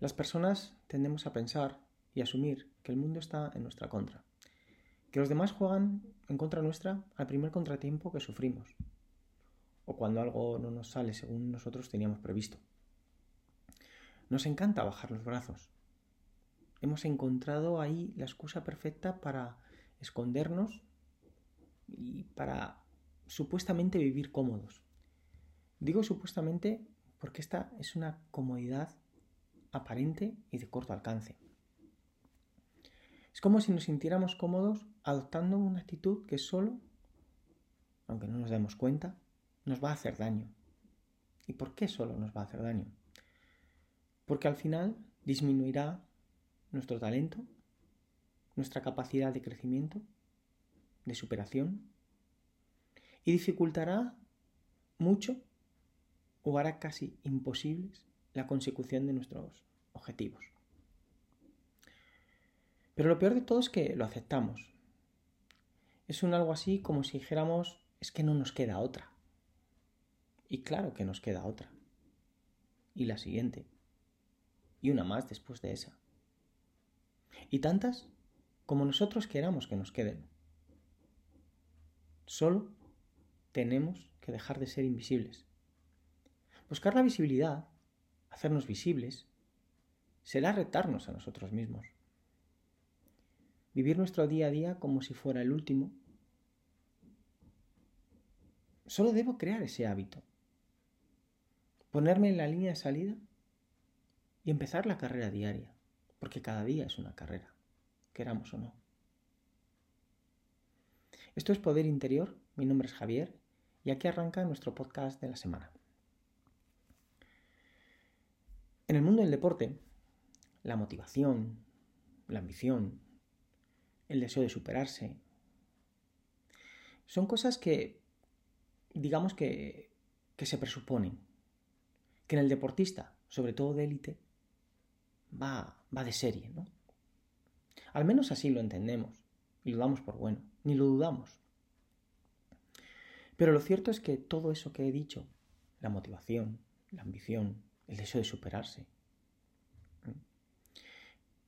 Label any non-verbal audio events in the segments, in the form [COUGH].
Las personas tendemos a pensar y asumir que el mundo está en nuestra contra, que los demás juegan en contra nuestra al primer contratiempo que sufrimos, o cuando algo no nos sale según nosotros teníamos previsto. Nos encanta bajar los brazos. Hemos encontrado ahí la excusa perfecta para escondernos y para supuestamente vivir cómodos. Digo supuestamente porque esta es una comodidad aparente y de corto alcance. Es como si nos sintiéramos cómodos adoptando una actitud que solo, aunque no nos demos cuenta, nos va a hacer daño. ¿Y por qué solo nos va a hacer daño? Porque al final disminuirá nuestro talento, nuestra capacidad de crecimiento, de superación, y dificultará mucho o hará casi imposibles la consecución de nuestros objetivos. Pero lo peor de todo es que lo aceptamos. Es un algo así como si dijéramos es que no nos queda otra. Y claro que nos queda otra. Y la siguiente. Y una más después de esa. Y tantas como nosotros queramos que nos queden. Solo tenemos que dejar de ser invisibles. Buscar la visibilidad hacernos visibles, será retarnos a nosotros mismos. Vivir nuestro día a día como si fuera el último. Solo debo crear ese hábito. Ponerme en la línea de salida y empezar la carrera diaria, porque cada día es una carrera, queramos o no. Esto es Poder Interior, mi nombre es Javier y aquí arranca nuestro podcast de la semana. En el mundo del deporte, la motivación, la ambición, el deseo de superarse, son cosas que, digamos que, que se presuponen. Que en el deportista, sobre todo de élite, va, va de serie, ¿no? Al menos así lo entendemos y lo damos por bueno, ni lo dudamos. Pero lo cierto es que todo eso que he dicho, la motivación, la ambición, el deseo de superarse.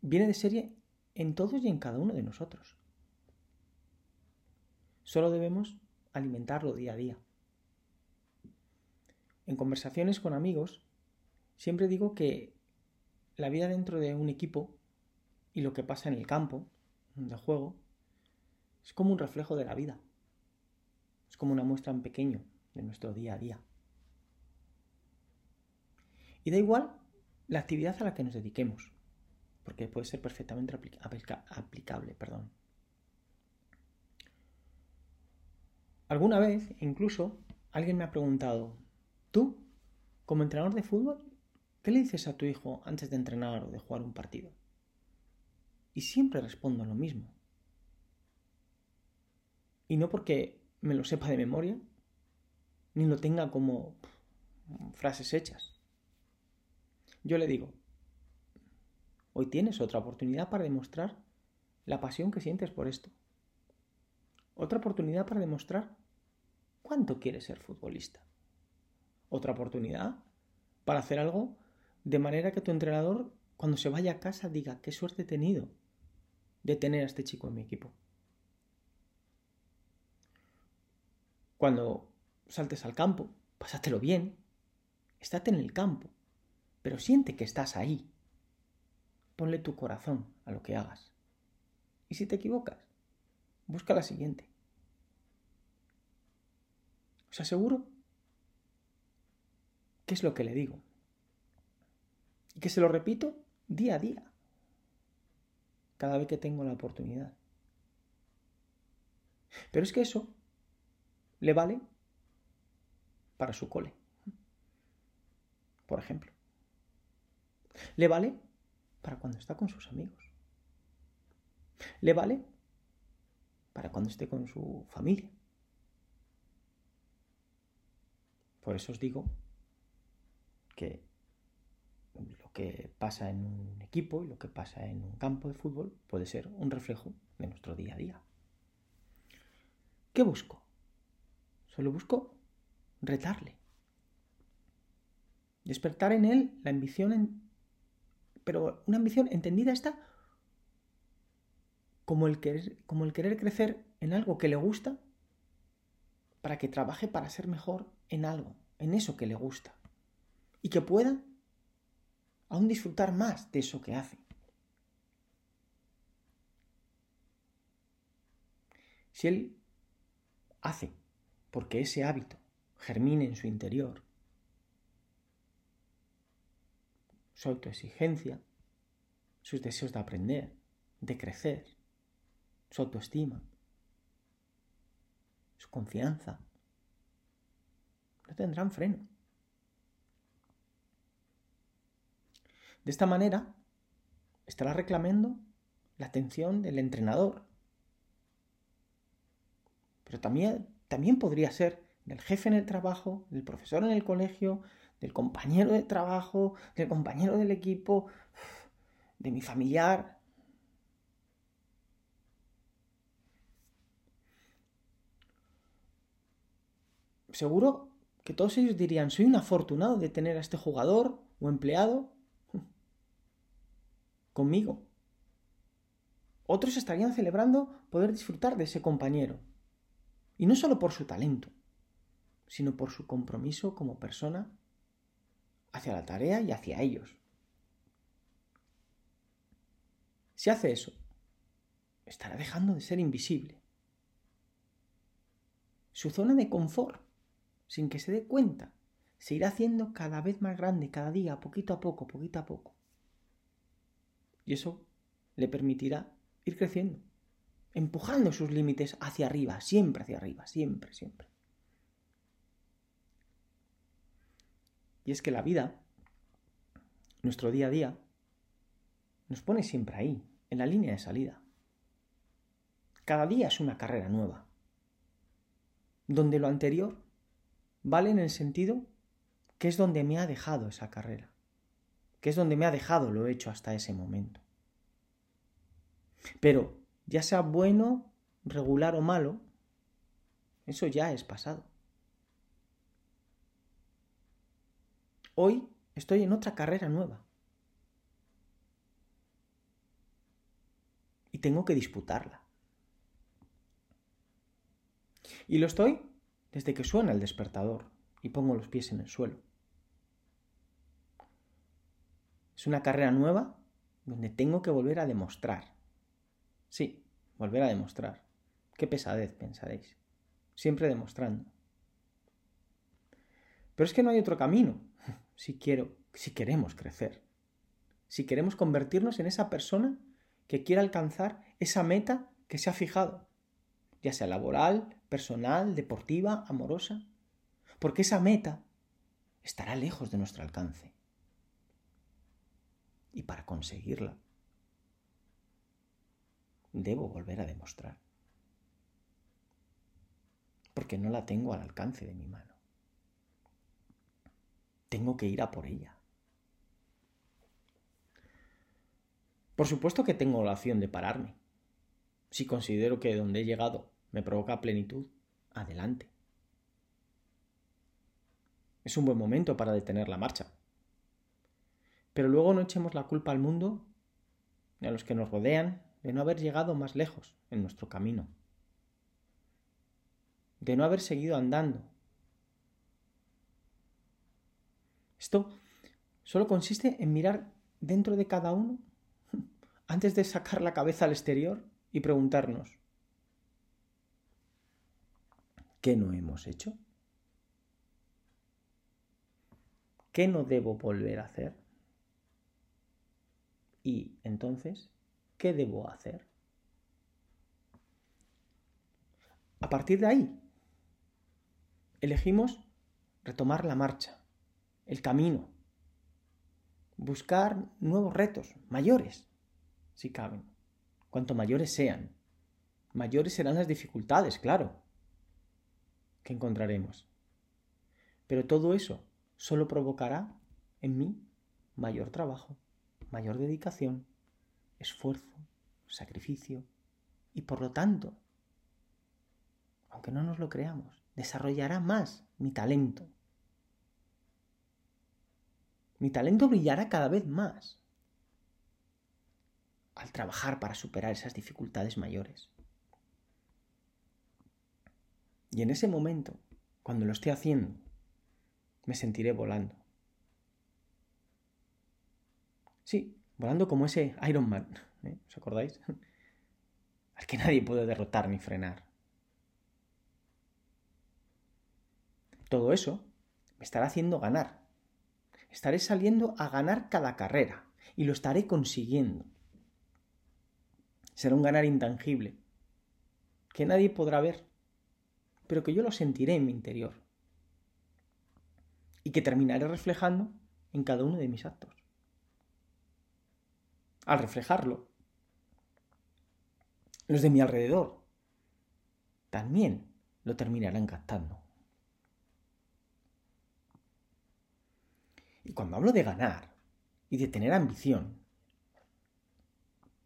Viene de serie en todos y en cada uno de nosotros. Solo debemos alimentarlo día a día. En conversaciones con amigos, siempre digo que la vida dentro de un equipo y lo que pasa en el campo de juego es como un reflejo de la vida. Es como una muestra en pequeño de nuestro día a día. Y da igual la actividad a la que nos dediquemos, porque puede ser perfectamente aplicable. Perdón. Alguna vez, incluso, alguien me ha preguntado, ¿tú, como entrenador de fútbol, qué le dices a tu hijo antes de entrenar o de jugar un partido? Y siempre respondo lo mismo. Y no porque me lo sepa de memoria, ni lo tenga como frases hechas. Yo le digo, hoy tienes otra oportunidad para demostrar la pasión que sientes por esto. Otra oportunidad para demostrar cuánto quieres ser futbolista. Otra oportunidad para hacer algo de manera que tu entrenador cuando se vaya a casa diga qué suerte he tenido de tener a este chico en mi equipo. Cuando saltes al campo, pásatelo bien, estate en el campo, pero siente que estás ahí. Ponle tu corazón a lo que hagas. Y si te equivocas, busca la siguiente. Os aseguro que es lo que le digo. Y que se lo repito día a día. Cada vez que tengo la oportunidad. Pero es que eso le vale para su cole. Por ejemplo. Le vale para cuando está con sus amigos. Le vale para cuando esté con su familia. Por eso os digo que lo que pasa en un equipo y lo que pasa en un campo de fútbol puede ser un reflejo de nuestro día a día. ¿Qué busco? Solo busco retarle. Despertar en él la ambición pero una ambición entendida está como el, querer, como el querer crecer en algo que le gusta para que trabaje para ser mejor en algo, en eso que le gusta. Y que pueda aún disfrutar más de eso que hace. Si él hace porque ese hábito germine en su interior, su autoexigencia, sus deseos de aprender, de crecer, su autoestima, su confianza. No tendrán freno. De esta manera, estará reclamando la atención del entrenador. Pero también, también podría ser del jefe en el trabajo, del profesor en el colegio, del compañero de trabajo, del compañero del equipo, de mi familiar, seguro que todos ellos dirían, soy un afortunado de tener a este jugador o empleado [LAUGHS] conmigo. Otros estarían celebrando poder disfrutar de ese compañero. Y no solo por su talento, sino por su compromiso como persona hacia la tarea y hacia ellos. Si hace eso, estará dejando de ser invisible. Su zona de confort sin que se dé cuenta, se irá haciendo cada vez más grande, cada día, poquito a poco, poquito a poco. Y eso le permitirá ir creciendo, empujando sus límites hacia arriba, siempre hacia arriba, siempre, siempre. Y es que la vida, nuestro día a día, nos pone siempre ahí, en la línea de salida. Cada día es una carrera nueva, donde lo anterior vale en el sentido que es donde me ha dejado esa carrera, que es donde me ha dejado lo hecho hasta ese momento. Pero, ya sea bueno, regular o malo, eso ya es pasado. Hoy estoy en otra carrera nueva. Y tengo que disputarla. Y lo estoy desde que suena el despertador y pongo los pies en el suelo. Es una carrera nueva donde tengo que volver a demostrar. Sí, volver a demostrar. Qué pesadez, pensaréis. Siempre demostrando. Pero es que no hay otro camino si quiero, si queremos crecer. Si queremos convertirnos en esa persona que quiera alcanzar esa meta que se ha fijado, ya sea laboral, personal, deportiva, amorosa, porque esa meta estará lejos de nuestro alcance. Y para conseguirla, debo volver a demostrar, porque no la tengo al alcance de mi mano. Tengo que ir a por ella. Por supuesto que tengo la opción de pararme, si considero que donde he llegado me provoca plenitud, adelante. Es un buen momento para detener la marcha. Pero luego no echemos la culpa al mundo ni a los que nos rodean de no haber llegado más lejos en nuestro camino, de no haber seguido andando. Esto solo consiste en mirar dentro de cada uno [LAUGHS] antes de sacar la cabeza al exterior y preguntarnos, ¿qué no hemos hecho? ¿Qué no debo volver a hacer? Y entonces, ¿qué debo hacer? A partir de ahí, elegimos retomar la marcha, el camino, buscar nuevos retos, mayores, si caben. Cuanto mayores sean, mayores serán las dificultades, claro, que encontraremos. Pero todo eso solo provocará en mí mayor trabajo, mayor dedicación, esfuerzo, sacrificio y por lo tanto, aunque no nos lo creamos, desarrollará más mi talento. Mi talento brillará cada vez más. al trabajar para superar esas dificultades mayores. Y en ese momento, cuando lo esté haciendo, me sentiré volando. Sí, volando como ese Iron Man, [LAUGHS] ¿eh? ¿os acordáis? [LAUGHS] Al que nadie puede derrotar ni frenar. Todo eso me estará haciendo ganar. Estaré saliendo a ganar cada carrera y lo estaré consiguiendo. Será un ganar intangible, que nadie podrá ver, pero que yo lo sentiré en mi interior y que terminaré reflejando en cada uno de mis actos. Al reflejarlo, los de mi alrededor también lo terminarán captando. Y cuando hablo de ganar y de tener ambición,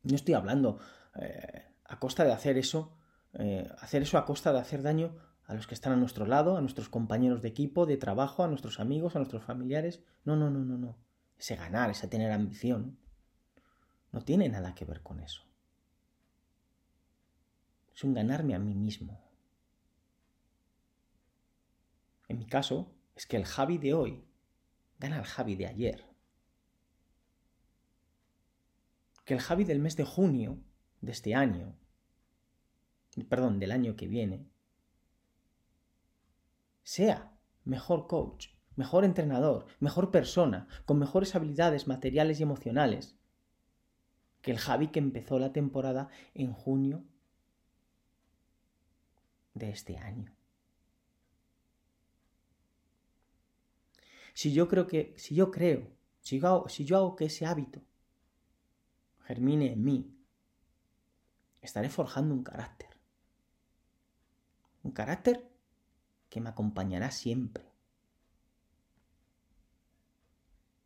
no estoy hablando eh, a costa de hacer eso, eh, hacer eso a costa de hacer daño a los que están a nuestro lado, a nuestros compañeros de equipo, de trabajo, a nuestros amigos, a nuestros familiares. No, no, no, no, no. Ese ganar, ese tener ambición, no tiene nada que ver con eso. Es un ganarme a mí mismo. En mi caso, es que el Javi de hoy gana al Javi de ayer. Que el Javi del mes de junio de este año, perdón, del año que viene, sea mejor coach, mejor entrenador, mejor persona, con mejores habilidades materiales y emocionales que el Javi que empezó la temporada en junio de este año. Si yo creo que, si yo creo, si yo si yo hago que ese hábito germine en mí, estaré forjando un carácter. Un carácter que me acompañará siempre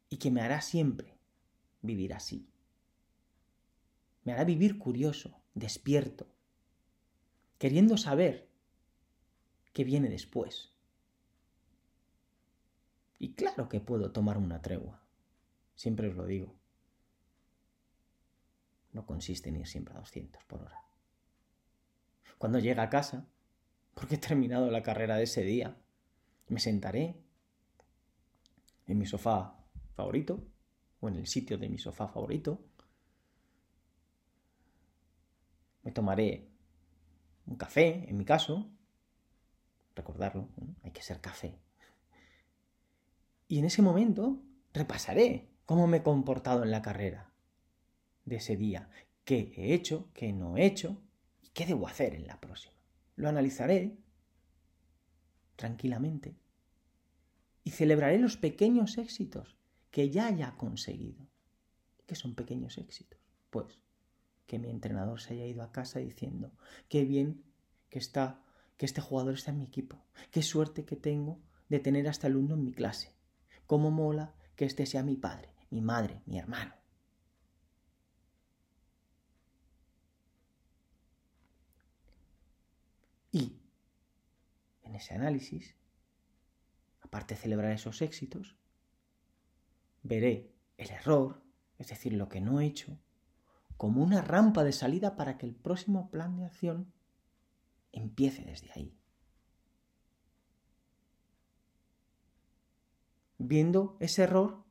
y que me hará siempre vivir así. Me hará vivir curioso, despierto, queriendo saber qué viene después. Y claro que puedo tomar una tregua, siempre os lo digo. No consiste en ir siempre a 200 por hora. Cuando llega a casa, porque he terminado la carrera de ese día. Me sentaré en mi sofá favorito o en el sitio de mi sofá favorito. Me tomaré un café, en mi caso. Recordarlo, hay que ser café. Y en ese momento repasaré cómo me he comportado en la carrera de ese día, qué he hecho, qué no he hecho y qué debo hacer en la próxima. Lo analizaré tranquilamente y celebraré los pequeños éxitos que ya haya conseguido. ¿Qué son pequeños éxitos? Pues que mi entrenador se haya ido a casa diciendo, qué bien que está que este jugador está en mi equipo, qué suerte que tengo de tener a este alumno en mi clase, cómo mola que este sea mi padre, mi madre, mi hermano. Y en ese análisis, aparte de celebrar esos éxitos, veré el error, es decir, lo que no he hecho, como una rampa de salida para que el próximo plan de acción empiece desde ahí. Viendo ese error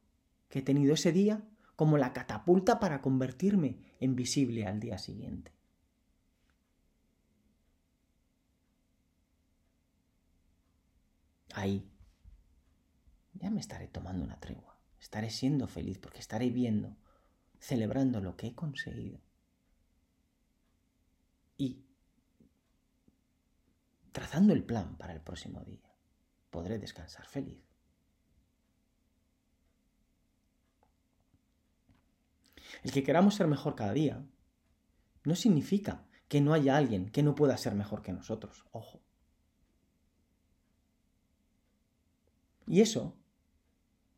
que he tenido ese día como la catapulta para convertirme en visible al día siguiente. ahí ya me estaré tomando una tregua. Estaré siendo feliz porque estaré viendo, celebrando lo que he conseguido. Y trazando el plan para el próximo día. Podré descansar feliz. El que queramos ser mejor cada día no significa que no haya alguien que no pueda ser mejor que nosotros. Ojo. Y eso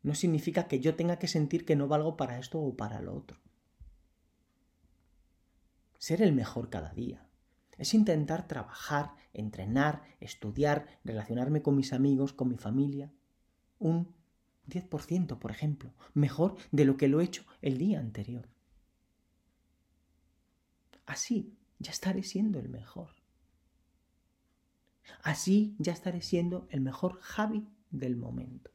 no significa que yo tenga que sentir que no valgo para esto o para lo otro. Ser el mejor cada día es intentar trabajar, entrenar, estudiar, relacionarme con mis amigos, con mi familia, un 10%, por ejemplo, mejor de lo que lo he hecho el día anterior. así ya estaré siendo el mejor. Así ya estaré siendo el mejor Javi del momento.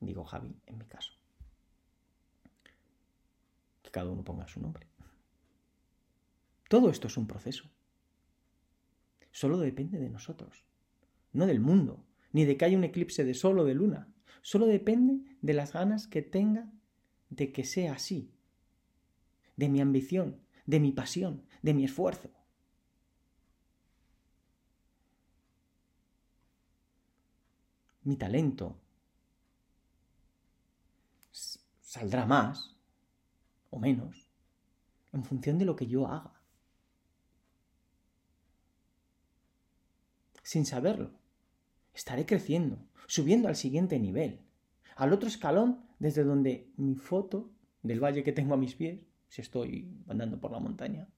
Digo Javi en mi caso. Que cada uno ponga su nombre. Todo esto es un proceso. Solo depende de nosotros, no del mundo, ni de que haya un eclipse de sol o de luna. Solo depende de las ganas que tenga de que sea así, de mi ambición, de mi pasión, de mi esfuerzo. Mi talento saldrá más o menos en función de lo que yo haga. Sin saberlo, estaré creciendo, subiendo al siguiente nivel, al otro escalón desde donde mi foto del valle que tengo a mis pies, si estoy andando por la montaña,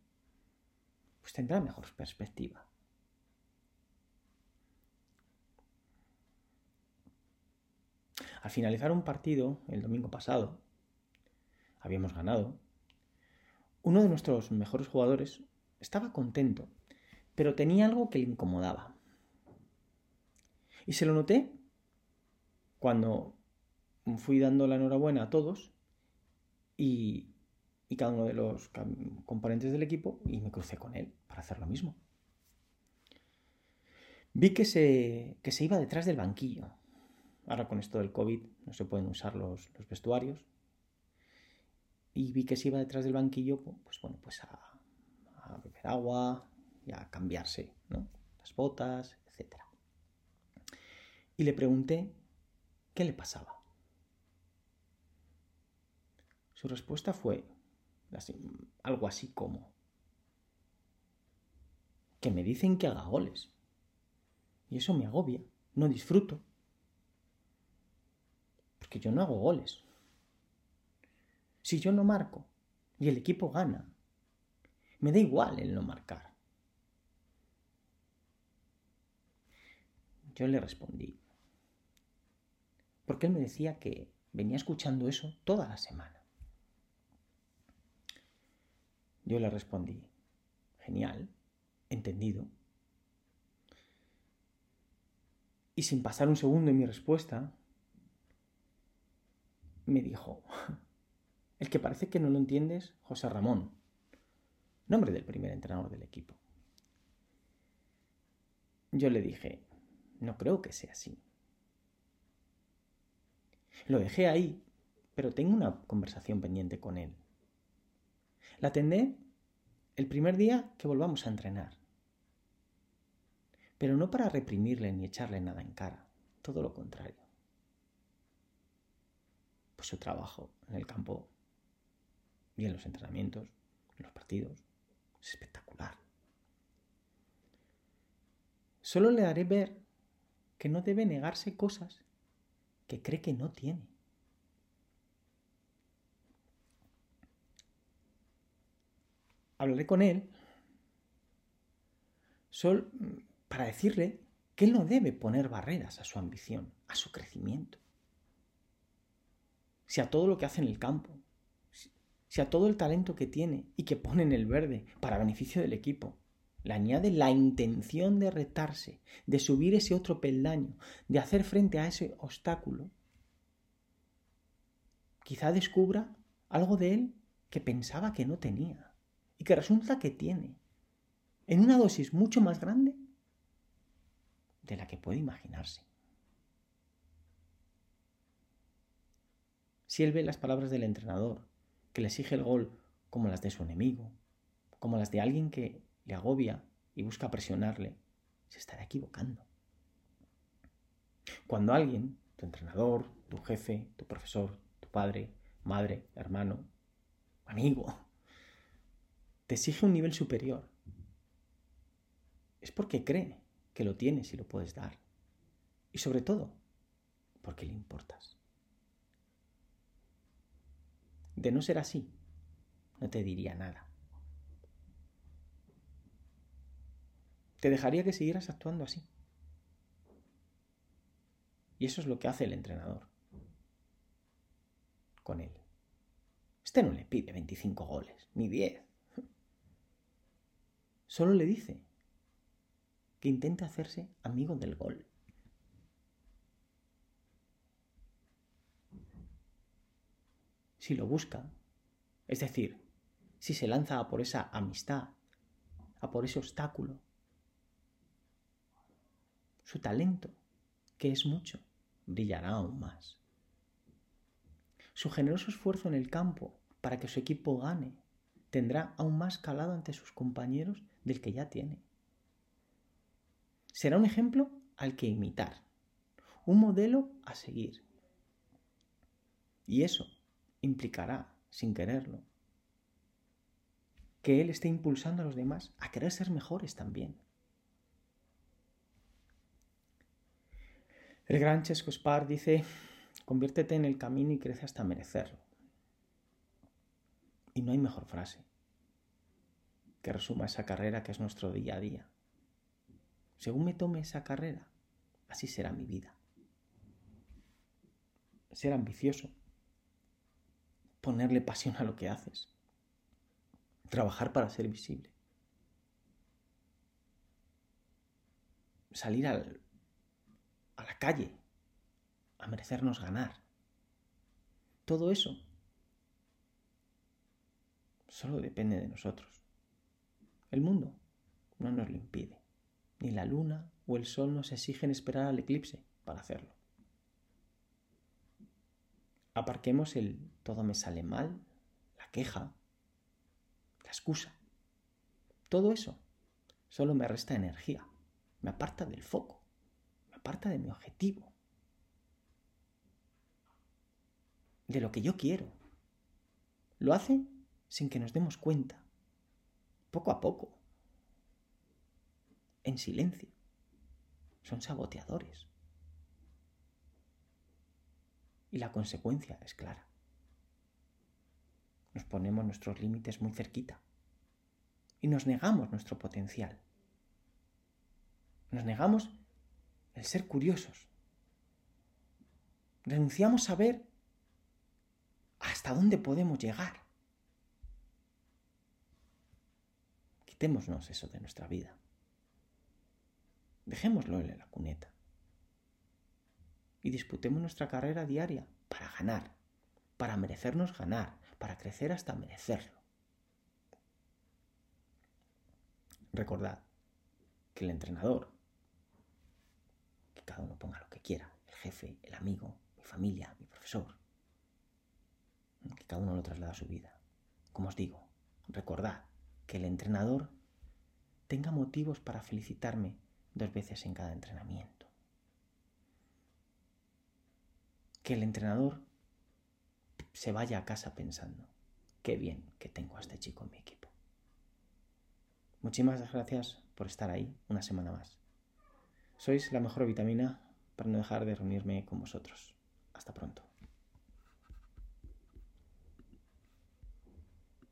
pues tendrá mejor perspectiva. Al finalizar un partido el domingo pasado, habíamos ganado, uno de nuestros mejores jugadores estaba contento, pero tenía algo que le incomodaba. Y se lo noté cuando fui dando la enhorabuena a todos y, cada uno de los componentes del equipo y me crucé con él para hacer lo mismo. Vi que se, que se iba detrás del banquillo. Ahora con esto del COVID no se pueden usar los, vestuarios. Y vi que se iba detrás del banquillo, pues bueno, pues a, beber agua y a cambiarse. Las botas, etc. Y le pregunté qué le pasaba. Su respuesta fue algo así como que me dicen que haga goles. Y eso me agobia, no disfruto. Porque yo no hago goles. Si yo no marco y el equipo gana, me da igual el no marcar. Yo le respondí, porque él me decía que venía escuchando eso toda la semana. Yo le respondí, genial, entendido. Y sin pasar un segundo en mi respuesta, me dijo, [LAUGHS] el que parece que no lo entiendes, José Ramón, nombre del primer entrenador del equipo. Yo le dije, no creo que sea así. Lo dejé ahí, pero tengo una conversación pendiente con él. La tendré el primer día que volvamos a entrenar. Pero no para reprimirle ni echarle nada en cara, todo lo contrario. Pues su trabajo en el campo y en los entrenamientos, en los partidos, es espectacular. Solo le haré ver que no debe negarse cosas que cree que no tiene. hablaré con él solo para decirle que él no debe poner barreras a su ambición, a su crecimiento. Si a todo lo que hace en el campo, si a todo el talento que tiene y que pone en el verde para beneficio del equipo, le añade la intención de retarse, de subir ese otro peldaño, de hacer frente a ese obstáculo, quizá descubra algo de él que pensaba que no tenía y que resulta que tiene, en una dosis mucho más grande de la que puede imaginarse. Si él ve las palabras del entrenador, que le exige el gol como las de su enemigo, como las de alguien que le agobia y busca presionarle, se estará equivocando. Cuando alguien, tu entrenador, tu jefe, tu profesor, tu padre, madre, hermano, amigo, te exige un nivel superior, es porque cree que lo tienes y lo puedes dar. Y sobre todo, porque le importas. De no ser así, no te diría nada. Te dejaría que siguieras actuando así. Y eso es lo que hace el entrenador con él. Este no le pide 25 goles, ni 10 solo le dice que intente hacerse amigo del gol. Si lo busca, es decir, si se lanza a por esa amistad, a por ese obstáculo, su talento, que es mucho, brillará aún más. Su generoso esfuerzo en el campo para que su equipo gane tendrá aún más calado ante sus compañeros del que ya tiene. Será un ejemplo al que imitar, un modelo a seguir. Y eso implicará, sin quererlo, que él esté impulsando a los demás a querer ser mejores también. El gran Chesco Spar dice, conviértete en el camino y crece hasta merecerlo. Y no hay mejor frase que resuma esa carrera que es nuestro día a día. Según me tome esa carrera, así será mi vida. Ser ambicioso, ponerle pasión a lo que haces, trabajar para ser visible, salir al, a la calle a merecernos ganar. Todo eso solo depende de nosotros. El mundo no nos lo impide. Ni la luna o el sol nos exigen esperar al eclipse para hacerlo. Aparquemos el todo me sale mal, la queja, la excusa. Todo eso solo me resta energía, me aparta del foco, aparta de mi objetivo, de lo que yo quiero. Lo hace sin que nos demos cuenta, poco a poco, en silencio. Son saboteadores. Y la consecuencia es clara. Nos ponemos nuestros límites muy cerquita y nos negamos nuestro potencial. Nos negamos el ser curiosos. Renunciamos a ver hasta dónde podemos llegar. Quitémonos eso de nuestra vida. Dejémoslo en la cuneta. Y disputemos nuestra carrera diaria para ganar, para merecernos ganar, para crecer hasta merecerlo. Recordad que el entrenador, cada uno ponga lo que quiera, el jefe, el amigo, mi familia, mi profesor, que cada uno lo traslada a su vida. Como os digo, recordad que el entrenador tenga motivos para felicitarme dos veces en cada entrenamiento. Que el entrenador se vaya a casa pensando, qué bien que tengo a este chico en mi equipo. Muchísimas gracias por estar ahí una semana más. Sois la mejor vitamina para no dejar de reunirme con vosotros. Hasta pronto.